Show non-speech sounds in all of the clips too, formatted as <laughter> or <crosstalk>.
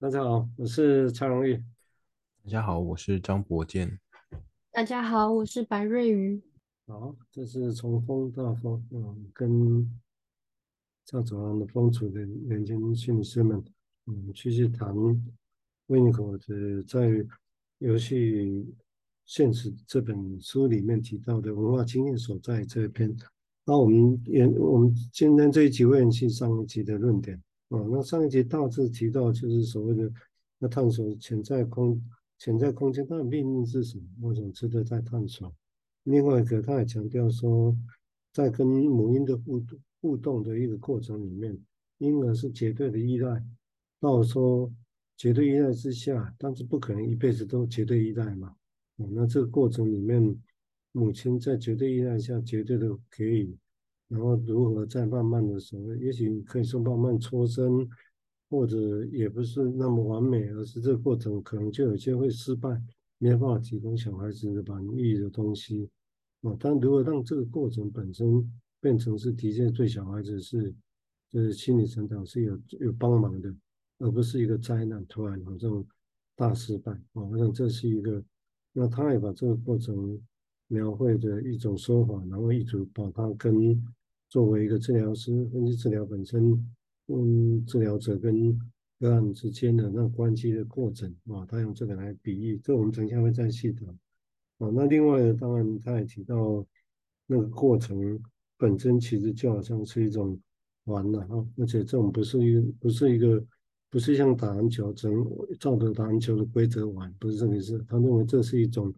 大家好，我是蔡荣玉。大家好，我是张博健。大家好，我是白瑞瑜。好，这是从风到风，嗯，跟赵子龙的风土的年轻心理师们，嗯，继续谈温尼口的在游戏现实这本书里面提到的文化经验所在这一篇。那我们也，我们今天这一集会延续上一集的论点。哦，那上一集大致提到就是所谓的那探索潜在空潜在空间它的秘密是什么？我想值得再探索。另外一个，他也强调说，在跟母婴的互动互动的一个过程里面，婴儿是绝对的依赖。那我说绝对依赖之下，但是不可能一辈子都绝对依赖嘛。哦，那这个过程里面，母亲在绝对依赖下，绝对的可以。然后如何再慢慢的什么，也许可以说慢慢抽身，或者也不是那么完美，而是这个过程可能就有些会失败，没办法提供小孩子的满意的东西啊。但如果让这个过程本身变成是的确对小孩子是，就是心理成长是有有帮忙的，而不是一个灾难突然好像大失败啊。我想这是一个，那他也把这个过程描绘的一种说法，然后一直把它跟。作为一个治疗师，分析治疗本身，嗯，治疗者跟个案之间的那关系的过程啊，他用这个来比喻，这我们等一下会再细谈啊。那另外呢，当然他也提到那个过程本身其实就好像是一种玩了啊，而且这种不是一不是一个不是像打篮球，只能照着打篮球的规则玩，不是这个意思。他认为这是一种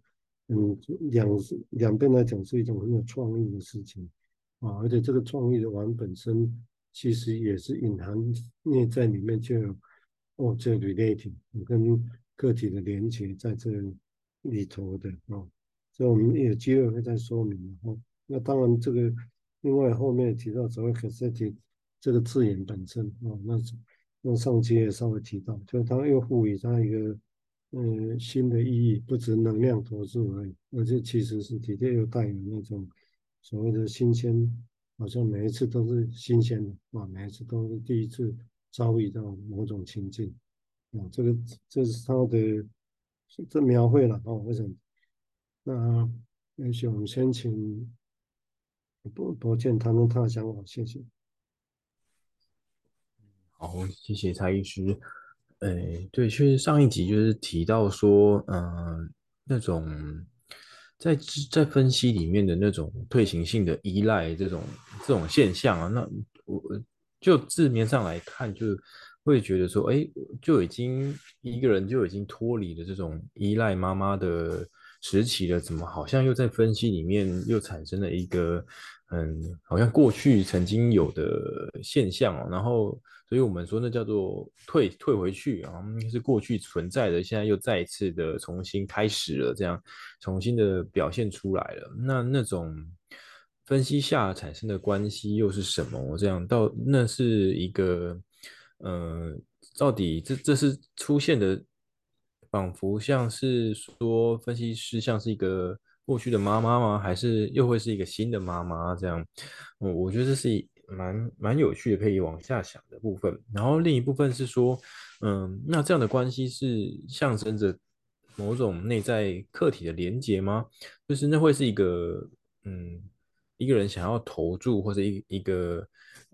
嗯，两两边来讲是一种很有创意的事情。啊，而且这个创意的玩本身其实也是隐含内在里面就有哦，这 relating 跟个体的连接在这里头的啊，所以我们有机会会再说明哦。那当然，这个另外后面提到所谓 cassette 这个字眼本身啊，那那上期也稍微提到，就是它又赋予它一个嗯新的意义，不止能量投注而已，而且其实是的确又带有那种。所谓的新鲜，好像每一次都是新鲜的啊，每一次都是第一次遭遇到某种情境啊，这个这是他的这描绘了哦。为什么？那也许我们先请博博健谈谈他的想法，谢谢。好，谢谢蔡医师。哎，对，确实上一集就是提到说，嗯、那种。在在分析里面的那种退行性的依赖这种这种现象啊，那我就字面上来看，就会觉得说，哎，就已经一个人就已经脱离了这种依赖妈妈的时期了，怎么好像又在分析里面又产生了一个，嗯，好像过去曾经有的现象哦，然后。所以我们说，那叫做退退回去啊，是过去存在的，现在又再一次的重新开始了，这样重新的表现出来了。那那种分析下产生的关系又是什么？这样到那是一个，呃，到底这这是出现的，仿佛像是说分析师像是一个过去的妈妈吗？还是又会是一个新的妈妈？这样，我我觉得这是。蛮蛮有趣的，可以往下想的部分。然后另一部分是说，嗯，那这样的关系是象征着某种内在客体的连结吗？就是那会是一个，嗯，一个人想要投注，或者一一个，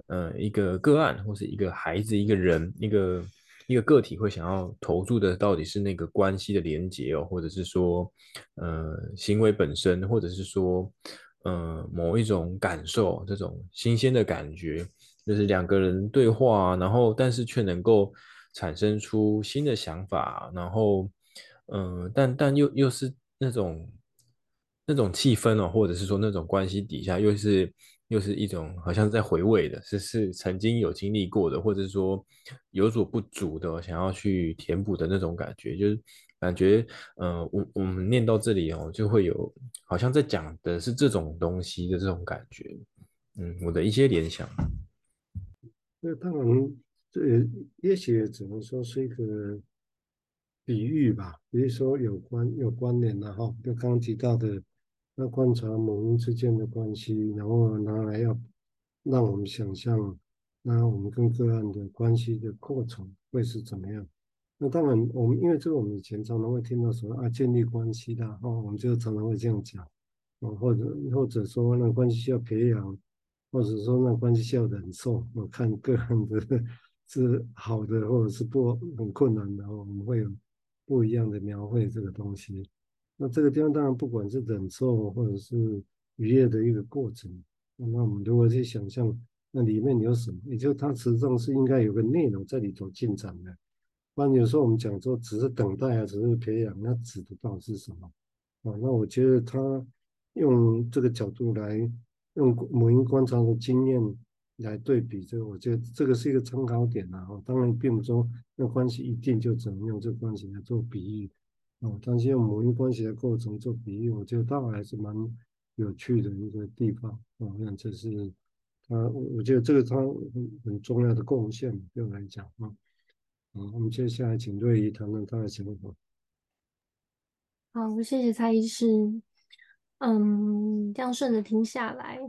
呃，一个个案，或是一个孩子，一个人，一个一个个体会想要投注的，到底是那个关系的连结哦，或者是说，呃，行为本身，或者是说。呃，某一种感受，这种新鲜的感觉，就是两个人对话，然后但是却能够产生出新的想法，然后，嗯、但但又又是那种那种气氛哦，或者是说那种关系底下，又是又是一种好像在回味的，是是曾经有经历过的，或者说有所不足的，想要去填补的那种感觉，就是。感觉，呃，我我们念到这里哦，就会有好像在讲的是这种东西的这种感觉，嗯，我的一些联想。那当然，这也许只能说是一个比喻吧，比如说有关有关联的哈，就刚刚提到的，那观察母婴之间的关系，然后拿来要让我们想象，那我们跟个案的关系的过程会是怎么样？那当然，我们因为这个，我们以前常常会听到说啊，建立关系的哦，我们就常常会这样讲，哦，或者或者说那关系需要培养，或者说那关系需要忍受。我看个人的是好的，或者是不很困难的，我们会有不一样的描绘这个东西。那这个地方当然不管是忍受或者是愉悦的一个过程，那我们如果去想象那里面有什么，也就它实际上是应该有个内容在里头进展的。那有时候我们讲说只是等待啊，只是培养，那指的到底是什么？啊，那我觉得他用这个角度来用母婴观察的经验来对比这个，我觉得这个是一个参考点啊。当然，并不说那关系一定就只能用这关系来做比喻啊。但是用母婴关系的过程做比喻，我觉得倒还是蛮有趣的一个地方啊。那这是他，我觉得这个他很很重要的贡献，对我来讲啊。好，我们接下来请瑞怡谈谈他的想法。好，谢谢蔡医师。嗯，这样顺着听下来，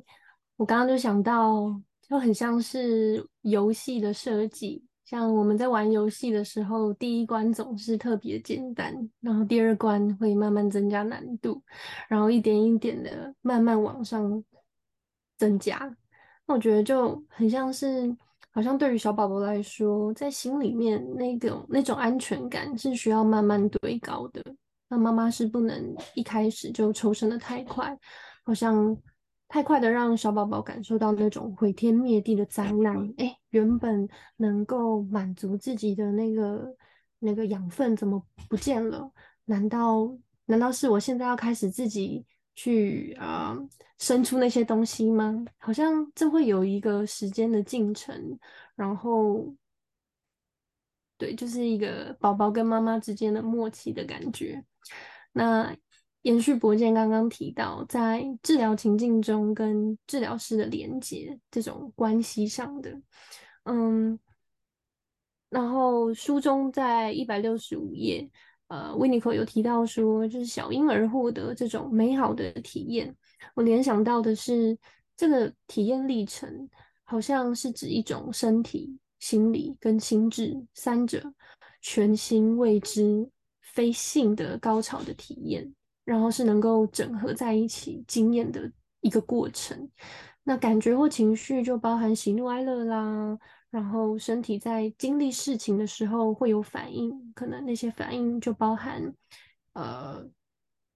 我刚刚就想到，就很像是游戏的设计。像我们在玩游戏的时候，第一关总是特别简单，然后第二关会慢慢增加难度，然后一点一点的慢慢往上增加。那我觉得就很像是。好像对于小宝宝来说，在心里面那种那种安全感是需要慢慢堆高的。那妈妈是不能一开始就抽身的太快，好像太快的让小宝宝感受到那种毁天灭地的灾难。哎，原本能够满足自己的那个那个养分怎么不见了？难道难道是我现在要开始自己？去啊，生出那些东西吗？好像这会有一个时间的进程，然后，对，就是一个宝宝跟妈妈之间的默契的感觉。那延续博健刚刚提到，在治疗情境中跟治疗师的连接这种关系上的，嗯，然后书中在一百六十五页。呃，维尼克有提到说，就是小婴儿获得这种美好的体验，我联想到的是，这个体验历程好像是指一种身体、心理跟心智三者全新未知、非性的高潮的体验，然后是能够整合在一起经验的一个过程。那感觉或情绪就包含喜怒哀乐啦。然后身体在经历事情的时候会有反应，可能那些反应就包含呃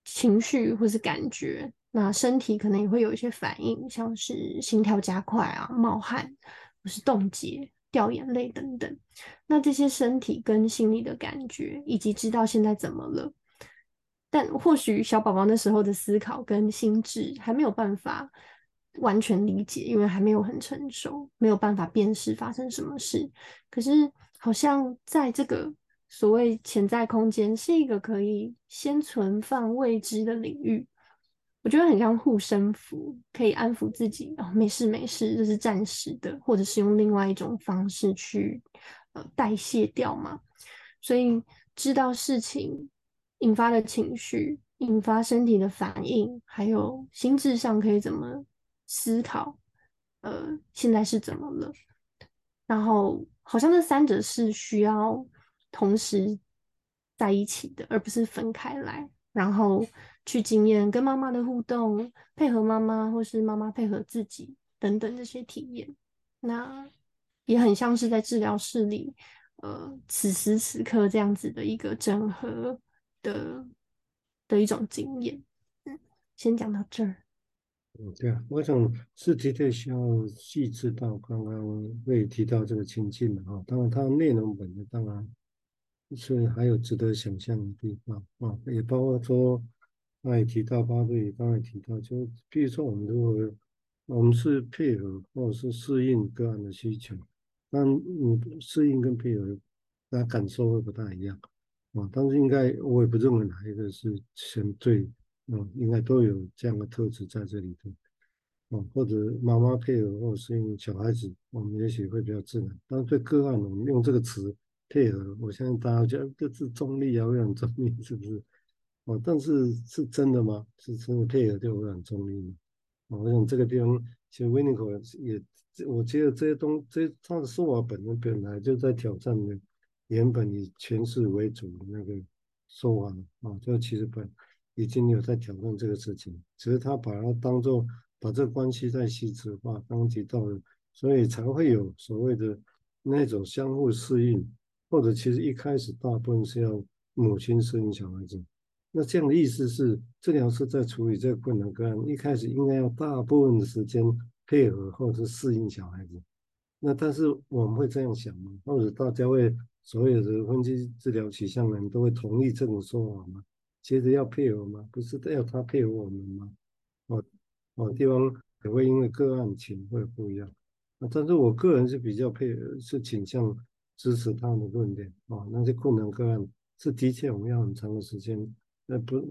情绪或是感觉。那身体可能也会有一些反应，像是心跳加快啊、冒汗或是冻结、掉眼泪等等。那这些身体跟心理的感觉，以及知道现在怎么了，但或许小宝宝那时候的思考跟心智还没有办法。完全理解，因为还没有很成熟，没有办法辨识发生什么事。可是，好像在这个所谓潜在空间，是一个可以先存放未知的领域。我觉得很像护身符，可以安抚自己哦，没事没事，这是暂时的，或者是用另外一种方式去呃代谢掉嘛。所以，知道事情引发的情绪，引发身体的反应，还有心智上可以怎么。思考，呃，现在是怎么了？然后好像这三者是需要同时在一起的，而不是分开来。然后去经验跟妈妈的互动，配合妈妈，或是妈妈配合自己等等这些体验。那也很像是在治疗室里，呃，此时此刻这样子的一个整合的的一种经验。嗯，先讲到这儿。嗯，对啊，我想是的确需要细致到刚刚会提到这个情境的哈，当然它内容本身当然是还有值得想象的地方啊，也包括说，他也提到巴瑞刚才提到，就比如说我们如果我们是配合或者是适应个案的需求，但你适应跟配合，那感受会不太一样啊，但是应该我也不认为哪一个是相对。嗯，应该都有这样的特质在这里头，哦，或者妈妈配合或者是用小孩子，我们也许会比较自然。但是对个案，我们用这个词配合，我相信大家觉得这是中立啊，会很中立，是不是？哦，但是是真的吗？是真的配合就会很中立吗？哦，我想这个地方，其实维尼口也，我觉得这些东，这他的说法本身本来就在挑战的原本以权势为主的那个说法啊，就其实本已经有在挑战这个事情，只是他把它当做把这个关系再细致化，刚刚提到，所以才会有所谓的那种相互适应，或者其实一开始大部分是要母亲适应小孩子。那这样的意思是，治疗师在处理这个困难个案，一开始应该要大部分的时间配合或者是适应小孩子。那但是我们会这样想吗？或者大家会所有的分析治疗取向的人都会同意这种说法吗？接着要配合吗？不是要他配合我们吗？哦哦，地方也会因为个案情会不一样。啊，但是我个人是比较配合，是倾向支持他们的论点。哦，那些困难个案是的确我们要很长的时间。那不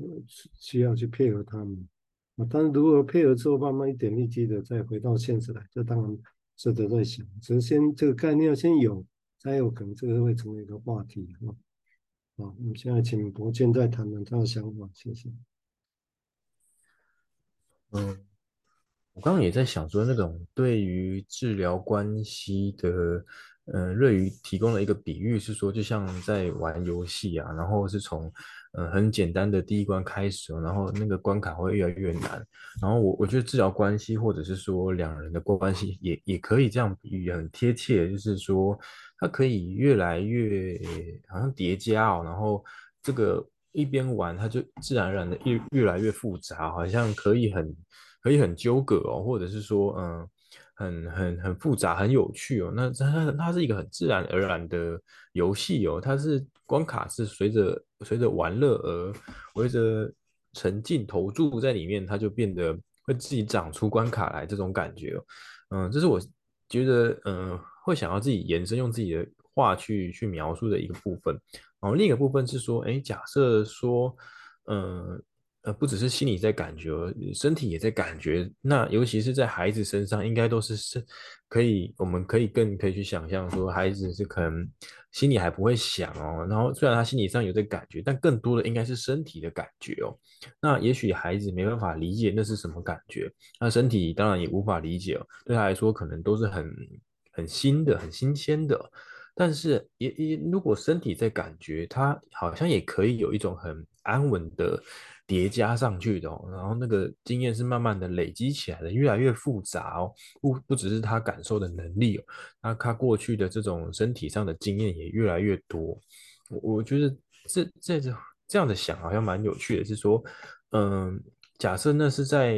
需要去配合他们啊，但是如果配合之后，慢慢一点一滴的再回到现实来，这当然值得在想。只是先这个概念要先有，才有可能这个会成为一个话题啊。好，我们现在请博建再谈谈他的想法，谢谢。嗯，我刚刚也在想说，那种对于治疗关系的。嗯，瑞宇提供了一个比喻，是说就像在玩游戏啊，然后是从嗯很简单的第一关开始，然后那个关卡会越来越难。然后我我觉得治疗关系或者是说两人的关系也也可以这样比喻，很贴切，就是说它可以越来越好像叠加哦，然后这个一边玩，它就自然而然的越越来越复杂，好像可以很可以很纠葛哦，或者是说嗯。很很很复杂，很有趣哦。那它它是一个很自然而然的游戏哦。它是关卡是随着随着玩乐而随着沉浸投注在里面，它就变得会自己长出关卡来这种感觉哦。嗯，这是我觉得嗯会想要自己延伸用自己的话去去描述的一个部分。然后另一个部分是说，哎，假设说嗯。呃，不只是心里在感觉，身体也在感觉。那尤其是在孩子身上，应该都是是可以，我们可以更可以去想象说，孩子是可能心里还不会想哦。然后虽然他心理上有这感觉，但更多的应该是身体的感觉哦。那也许孩子没办法理解那是什么感觉，那身体当然也无法理解哦。对他来说，可能都是很很新的、很新鲜的。但是也也，如果身体在感觉，他好像也可以有一种很安稳的。叠加上去的，然后那个经验是慢慢的累积起来的，越来越复杂哦，不不只是他感受的能力哦，那他过去的这种身体上的经验也越来越多。我我觉得这这这这样的想好像蛮有趣的，是说，嗯，假设那是在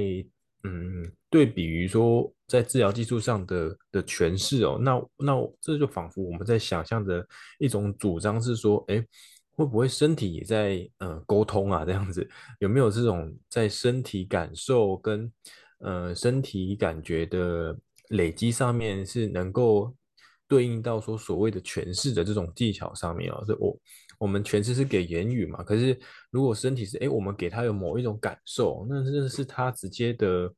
嗯对比于说在治疗技术上的的诠释哦，那那这就仿佛我们在想象的一种主张是说，哎。会不会身体也在呃沟通啊？这样子有没有这种在身体感受跟呃身体感觉的累积上面是能够对应到说所谓的诠释的这种技巧上面啊？是我我们诠释是给言语嘛？可是如果身体是诶，我们给他有某一种感受，那这是他直接的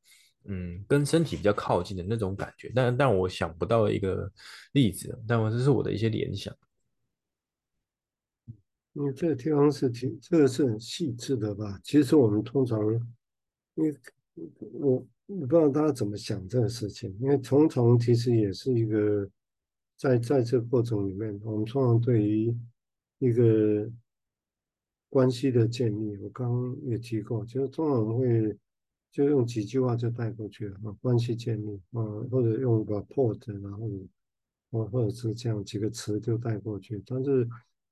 嗯跟身体比较靠近的那种感觉。但但我想不到一个例子，但我这是我的一些联想。因为这个地方是挺，这个是很细致的吧？其实我们通常，因为我我不知道大家怎么想这个事情。因为重重其实也是一个，在在这个过程里面，我们通常对于一个关系的建立，我刚刚也提过，就是通常会就用几句话就带过去了啊，关系建立啊，或者用个 port，然后或或者是这样几个词就带过去，但是。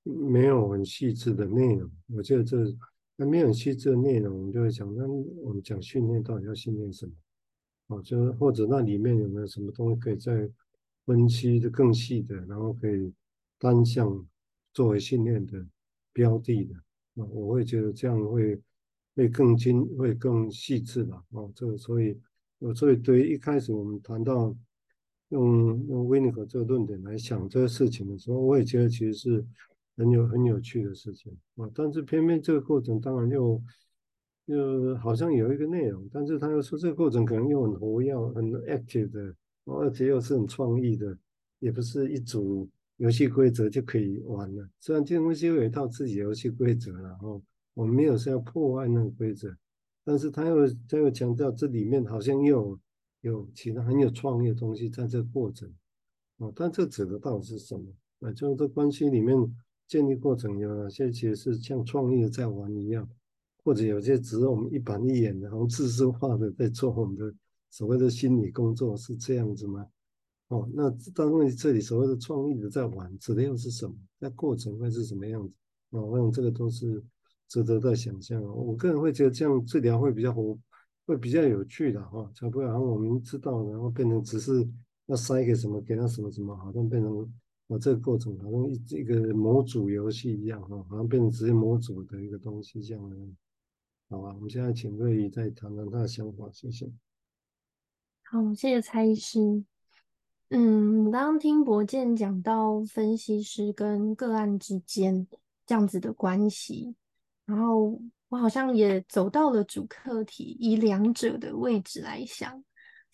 没有很细致的内容，我觉得这那没有很细致的内容，我们就会讲，那我们讲训练到底要训练什么？哦，就是或者那里面有没有什么东西可以再分析的更细的，然后可以单项作为训练的标的的，啊，我会觉得这样会会更精，会更细致吧。哦，这个所以，所以对于一开始我们谈到用用维尼克这个论点来想这个事情的时候，我也觉得其实是。很有很有趣的事情啊，但是偏偏这个过程当然又又好像有一个内容，但是他又说这个过程可能又很活跃、很 active 的，而且又是很创意的，也不是一组游戏规则就可以玩了。虽然这东西有一套自己的游戏规则，然后我们没有说要破坏那个规则，但是他又他又强调这里面好像又有有其他很有创意的东西在这个过程啊，但这指的到底是什么？啊，就是这关系里面建立过程有哪些其实是像创意在玩一样，或者有些只是我们一板一眼的，然后自私化的在做我们的所谓的心理工作，是这样子吗？哦，那当然这里所谓的创意的在玩，指的又是什么？那过程会是什么样子？哦，我想这个都是值得在想象。我个人会觉得这样治疗会比较活，会比较有趣的哈，才不会好像我们知道，然后变成只是要塞给什么，给他什么什么，好像变成我这个过程好像一一个模组游戏一样哈，好像变成直接模组的一个东西这样的。好吧，我们现在请瑞仪再谈谈他的想法，谢谢。好，谢谢蔡医师。嗯，刚刚听博健讲到分析师跟个案之间这样子的关系，然后我好像也走到了主课题，以两者的位置来想。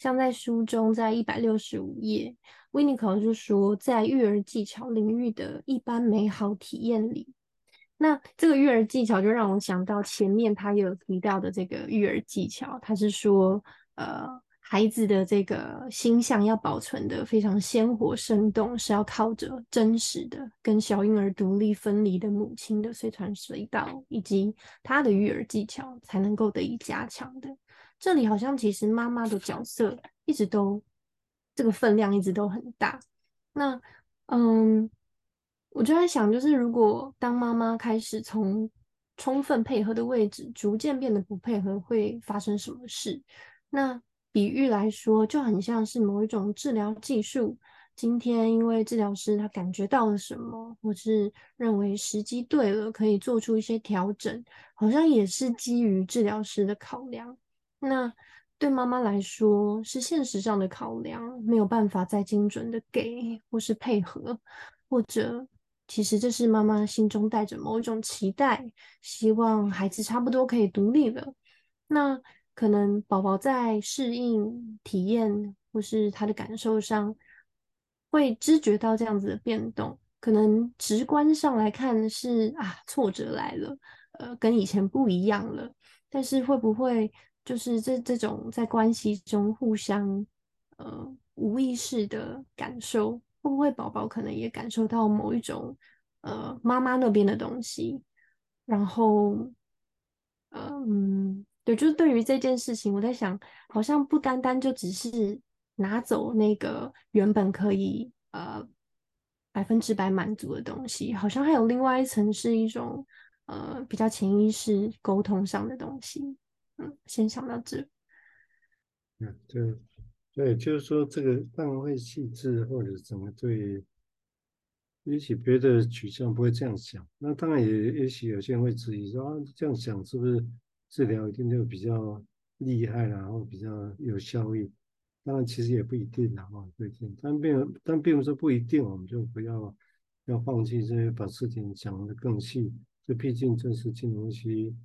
像在书中，在一百六十五页，Winnicott 就说，在育儿技巧领域的一般美好体验里，那这个育儿技巧就让我想到前面他有提到的这个育儿技巧，他是说，呃。孩子的这个形象要保存得非常鲜活生动，是要靠着真实的跟小婴儿独立分离的母亲的随传随到，以及他的育儿技巧才能够得以加强的。这里好像其实妈妈的角色一直都这个分量一直都很大。那嗯，我就在想，就是如果当妈妈开始从充分配合的位置逐渐变得不配合，会发生什么事？那比喻来说，就很像是某一种治疗技术。今天因为治疗师他感觉到了什么，或是认为时机对了，可以做出一些调整，好像也是基于治疗师的考量。那对妈妈来说，是现实上的考量，没有办法再精准的给或是配合，或者其实这是妈妈心中带着某一种期待，希望孩子差不多可以独立了。那。可能宝宝在适应、体验或是他的感受上，会知觉到这样子的变动。可能直观上来看是啊，挫折来了，呃，跟以前不一样了。但是会不会就是这这种在关系中互相呃无意识的感受，会不会宝宝可能也感受到某一种呃妈妈那边的东西，然后嗯。对，就是对于这件事情，我在想，好像不单单就只是拿走那个原本可以呃百分之百满足的东西，好像还有另外一层是一种呃比较潜意识沟通上的东西。先想到这。嗯，对，对，就是说这个当然会细致或者怎么对，也许别的取向不会这样想。那当然也也许有些人会质疑说啊，这样想是不是？治疗一定就比较厉害，然后比较有效益。当然，其实也不一定啦，哈，不一定。但并但并不是不一定，我们就不要要放弃这些，把事情讲得更细。这毕竟这是金融期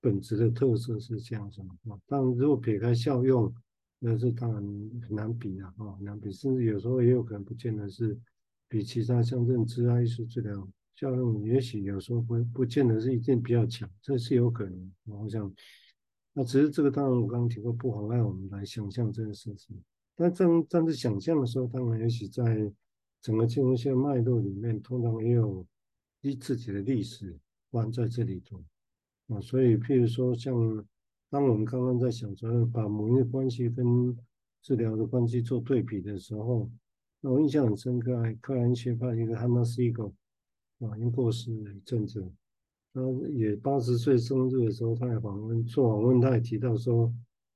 本质的特色是这样子嘛。当然，如果撇开效用，那是当然很难比啊，哈，很难比。甚至有时候也有可能不见得是比其他像认知啊、艺术治疗。效用也许有时候不不见得是一定比较强，这是有可能。我想，那只是这个当然我刚刚提过，不妨碍我们来想象这个事情。但正站在想象的时候，当然也许在整个金融线脉络里面，通常也有一自己的历史关在这里头啊。所以，譬如说，像当我们刚刚在想着把母婴的关系跟治疗的关系做对比的时候，那我印象很深刻，克兰学派一个 Hannah Siegel 啊，因过世一阵子，他也八十岁生日的时候，他也访问做访问，他也提到说，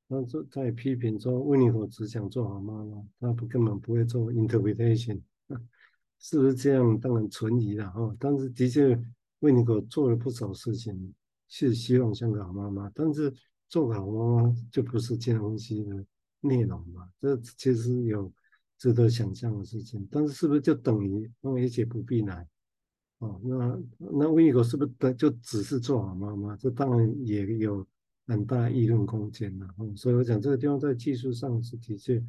他说在批评说，Winnicott 只想做好妈妈，他不根本不会做 interpretation，<laughs> 是不是这样？当然存疑了哈。但是的确，Winnicott 做了不少事情，是希望像个好妈妈。但是做好妈妈就不是金融分析的内容嘛？这其实有值得想象的事情。但是是不是就等于那一切不必来？哦，那那 Winnicott 是不是等就只是做好妈妈？这当然也有很大议论空间了。哦，所以我讲这个地方在技术上是的确，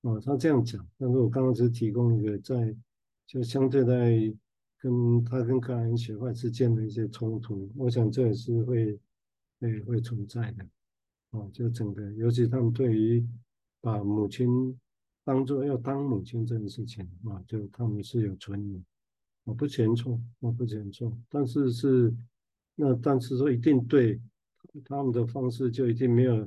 哦，他这样讲。但是我刚刚只提供一个在就相对在跟他跟克莱因学派之间的一些冲突，我想这也是会会会存在的。哦，就整个，尤其他们对于把母亲当做要当母亲这件事情啊，就他们是有存疑。我不嫌错，我不嫌错，但是是那但是说一定对他们的方式就一定没有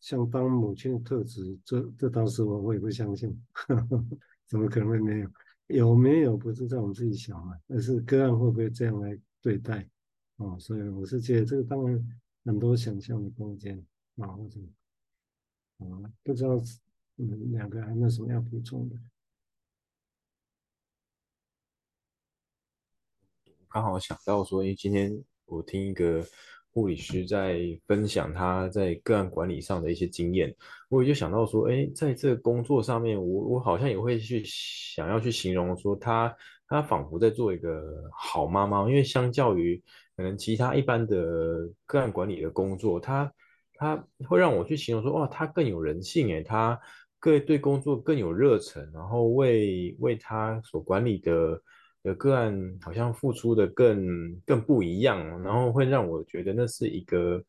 像当母亲的特质，这这当时我我也不相信，呵 <laughs> 呵怎么可能会没有？有没有不是在我们自己想啊，而是个案会不会这样来对待啊？所以我是觉得这个当然很多想象的空间啊，或者啊，不知道你们两个还有没有什么要补充的？刚好想到说，因为今天我听一个护理师在分享他在个案管理上的一些经验，我也就想到说，哎，在这个工作上面，我我好像也会去想要去形容说他，他仿佛在做一个好妈妈，因为相较于可能其他一般的个案管理的工作，他他会让我去形容说，哇，他更有人性，哎，他更对工作更有热忱，然后为为他所管理的。的个案好像付出的更更不一样，然后会让我觉得那是一个，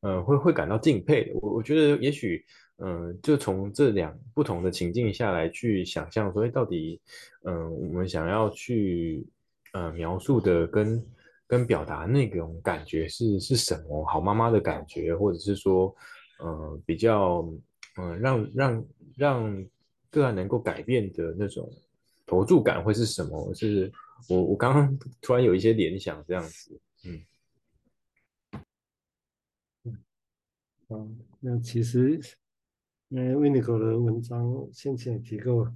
呃，会会感到敬佩。我我觉得也许，嗯、呃，就从这两不同的情境下来去想象，所以到底，嗯、我们想要去，呃，描述的跟跟表达那种感觉是是什么？好妈妈的感觉，或者是说，呃，比较，嗯、呃，让让让个案能够改变的那种。投注感会是什么？是我我刚刚 <laughs> 突然有一些联想，这样子，嗯，嗯，那其实，那 Winiko 的文章先前也提过，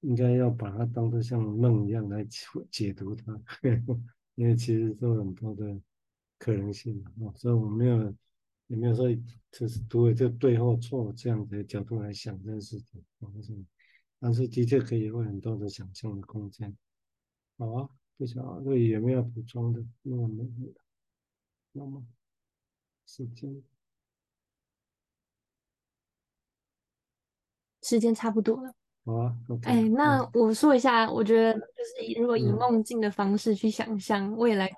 应该要把它当作像梦一样来解解读它，<laughs> 因为其实都有很多的可能性啊，所以我没有也没有说就是读了就对或错这样的角度来想这件事情，但是的确可以有很多的想象的空间。好啊，不晓得这里有没有补充的？那么没有，那么时间时间差不多了。好啊，OK。哎，那我说一下，我觉得就是如果以梦境的方式去想象未来。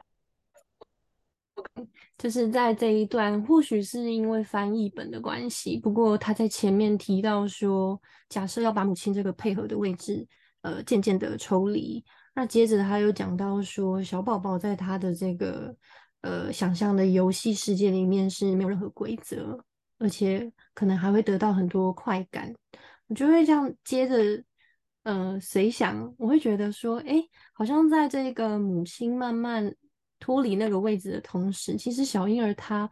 就是在这一段，或许是因为翻译本的关系，不过他在前面提到说，假设要把母亲这个配合的位置，呃，渐渐的抽离。那接着他又讲到说，小宝宝在他的这个呃想象的游戏世界里面是没有任何规则，而且可能还会得到很多快感。我就会这样接着，呃，随想，我会觉得说，哎，好像在这个母亲慢慢。脱离那个位置的同时，其实小婴儿他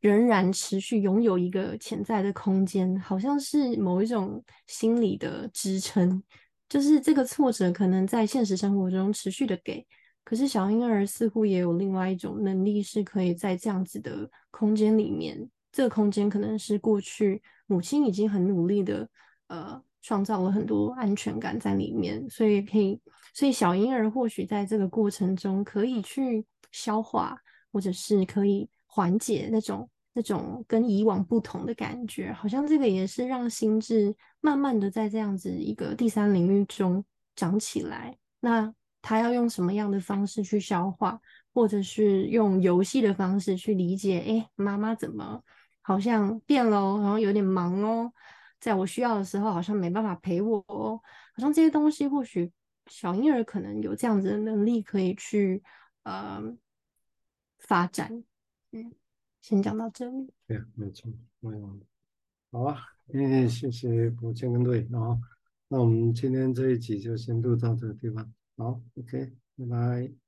仍然持续拥有一个潜在的空间，好像是某一种心理的支撑。就是这个挫折可能在现实生活中持续的给，可是小婴儿似乎也有另外一种能力，是可以在这样子的空间里面，这个空间可能是过去母亲已经很努力的呃。创造了很多安全感在里面，所以可以，所以小婴儿或许在这个过程中可以去消化，或者是可以缓解那种那种跟以往不同的感觉，好像这个也是让心智慢慢的在这样子一个第三领域中长起来。那他要用什么样的方式去消化，或者是用游戏的方式去理解？哎，妈妈怎么好像变了哦，然后有点忙哦。在我需要的时候，好像没办法陪我哦。好像这些东西，或许小婴儿可能有这样子的能力，可以去呃发展。嗯，先讲到这里。对，没错，没有。好啊，嗯，谢谢宝千跟队。然后，那我们今天这一集就先录到这个地方。好，OK，拜拜。